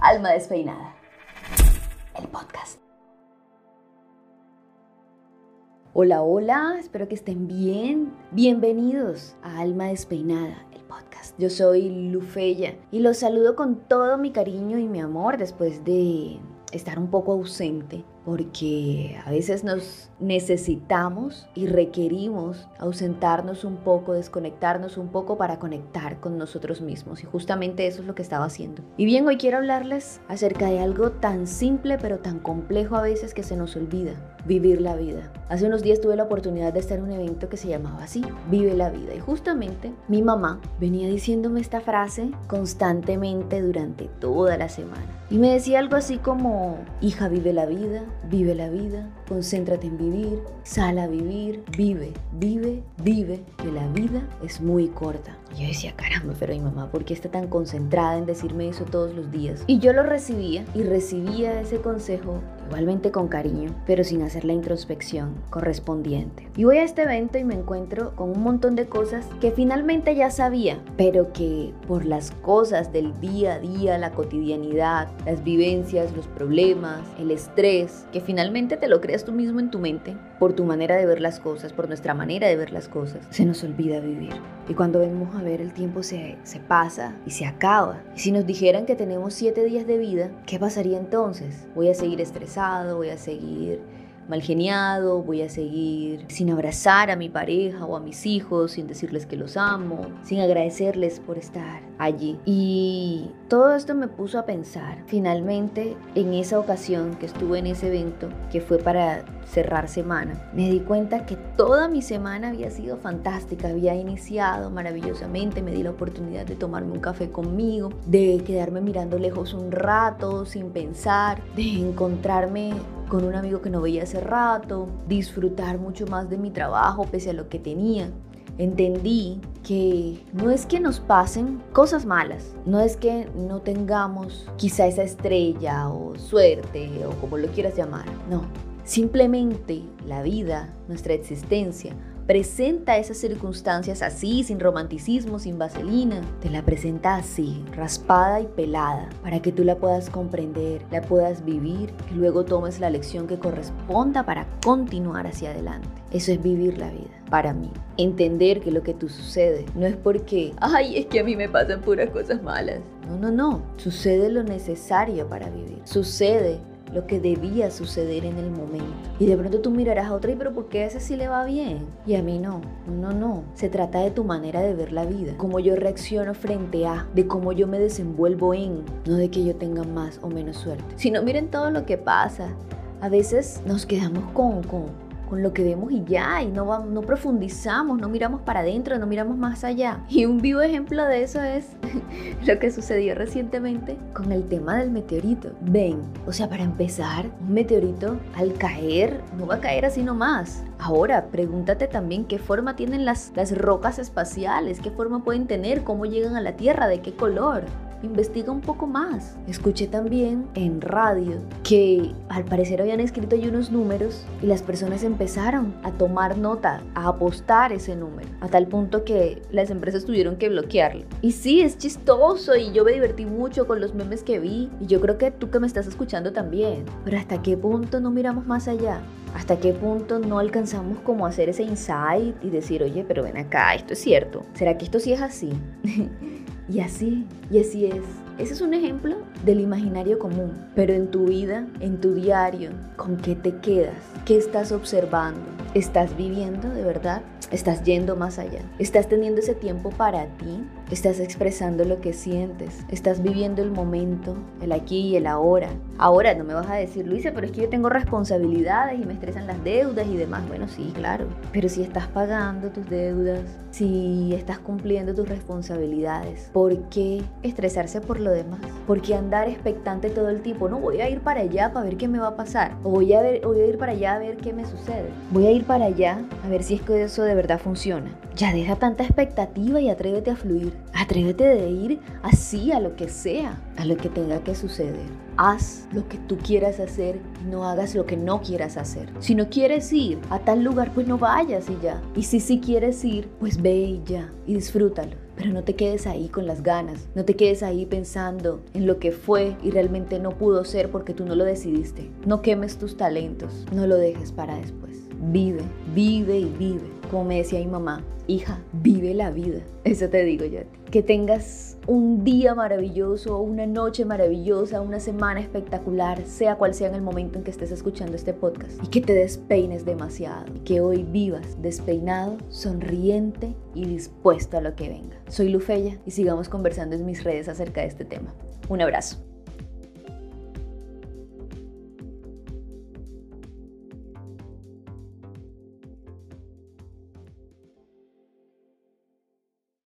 Alma despeinada. El podcast. Hola, hola, espero que estén bien. Bienvenidos a Alma Despeinada, el podcast. Yo soy Lufeya y los saludo con todo mi cariño y mi amor después de estar un poco ausente porque a veces nos necesitamos y requerimos ausentarnos un poco, desconectarnos un poco para conectar con nosotros mismos y justamente eso es lo que estaba haciendo. Y bien, hoy quiero hablarles acerca de algo tan simple pero tan complejo a veces que se nos olvida, vivir la vida. Hace unos días tuve la oportunidad de estar en un evento que se llamaba así, Vive la vida. Y justamente mi mamá venía diciéndome esta frase constantemente durante toda la semana. Y me decía algo así como, hija, vive la vida, Vive la vida, concéntrate en vivir, sal a vivir, vive, vive, vive, que la vida es muy corta. Yo decía, caramba, pero mi mamá, ¿por qué está tan concentrada en decirme eso todos los días? Y yo lo recibía y recibía ese consejo igualmente con cariño, pero sin hacer la introspección correspondiente. Y voy a este evento y me encuentro con un montón de cosas que finalmente ya sabía, pero que por las cosas del día a día, la cotidianidad, las vivencias, los problemas, el estrés, que finalmente te lo creas tú mismo en tu mente, por tu manera de ver las cosas, por nuestra manera de ver las cosas, se nos olvida vivir. Y cuando vemos a ver el tiempo se, se pasa y se acaba. Y si nos dijeran que tenemos siete días de vida, ¿qué pasaría entonces? Voy a seguir estresado, voy a seguir mal geniado, voy a seguir sin abrazar a mi pareja o a mis hijos, sin decirles que los amo, sin agradecerles por estar allí. Y todo esto me puso a pensar, finalmente, en esa ocasión que estuve en ese evento, que fue para cerrar semana, me di cuenta que toda mi semana había sido fantástica, había iniciado maravillosamente, me di la oportunidad de tomarme un café conmigo, de quedarme mirando lejos un rato sin pensar, de encontrarme con un amigo que no veía hace rato, disfrutar mucho más de mi trabajo pese a lo que tenía. Entendí que no es que nos pasen cosas malas, no es que no tengamos quizá esa estrella o suerte o como lo quieras llamar, no. Simplemente la vida, nuestra existencia, presenta esas circunstancias así, sin romanticismo, sin vaselina. Te la presenta así, raspada y pelada, para que tú la puedas comprender, la puedas vivir y luego tomes la lección que corresponda para continuar hacia adelante. Eso es vivir la vida, para mí. Entender que lo que tú sucede no es porque, ay, es que a mí me pasan puras cosas malas. No, no, no. Sucede lo necesario para vivir. Sucede lo que debía suceder en el momento. Y de pronto tú mirarás a otra y pero ¿por qué a ese sí le va bien? Y a mí no. No, no. Se trata de tu manera de ver la vida. Cómo yo reacciono frente a, de cómo yo me desenvuelvo en, no de que yo tenga más o menos suerte. Si no miren todo lo que pasa. A veces nos quedamos con, con con lo que vemos y ya, y no, no profundizamos, no miramos para adentro, no miramos más allá. Y un vivo ejemplo de eso es lo que sucedió recientemente con el tema del meteorito. Ven, o sea, para empezar, un meteorito al caer no va a caer así nomás. Ahora, pregúntate también qué forma tienen las, las rocas espaciales, qué forma pueden tener, cómo llegan a la Tierra, de qué color investiga un poco más. Escuché también en radio que al parecer habían escrito ahí unos números y las personas empezaron a tomar nota, a apostar ese número, a tal punto que las empresas tuvieron que bloquearlo. Y sí, es chistoso y yo me divertí mucho con los memes que vi y yo creo que tú que me estás escuchando también. Pero hasta qué punto no miramos más allá? ¿Hasta qué punto no alcanzamos como hacer ese insight y decir, oye, pero ven acá, esto es cierto? ¿Será que esto sí es así? Y así, y así es. Ese es un ejemplo del imaginario común, pero en tu vida, en tu diario, ¿con qué te quedas? ¿Qué estás observando? ¿Estás viviendo de verdad? ¿Estás yendo más allá? ¿Estás teniendo ese tiempo para ti? ¿Estás expresando lo que sientes? ¿Estás viviendo el momento, el aquí y el ahora? Ahora no me vas a decir, Luisa, pero es que yo tengo responsabilidades y me estresan las deudas y demás. Bueno, sí, claro. Pero si estás pagando tus deudas, si estás cumpliendo tus responsabilidades? ¿Por qué estresarse por lo demás? ¿Por qué andar expectante todo el tiempo? No, voy a ir para allá para ver qué me va a pasar. O voy a, ver, ir para allá a ver qué me sucede. Voy a ir para allá a ver si es que eso de verdad funciona. Ya deja tanta expectativa y atrévete a fluir. Atrévete de ir así a lo que sea, a lo que tenga que suceder. Haz lo que tú quieras hacer, no hagas lo que no quieras hacer. Si no quieres ir a tal lugar, pues no vayas y ya. Y si sí quieres ir, pues ve y ya y disfrútalo. Pero no te quedes ahí con las ganas, no te quedes ahí pensando en lo que fue y realmente no pudo ser porque tú no lo decidiste. No quemes tus talentos, no lo dejes para después. Vive, vive y vive. Como me decía mi mamá, hija, vive la vida. Eso te digo yo. Que tengas un día maravilloso, una noche maravillosa, una semana espectacular, sea cual sea en el momento en que estés escuchando este podcast. Y que te despeines demasiado. Y que hoy vivas despeinado, sonriente y dispuesto a lo que venga. Soy Lufeya y sigamos conversando en mis redes acerca de este tema. Un abrazo.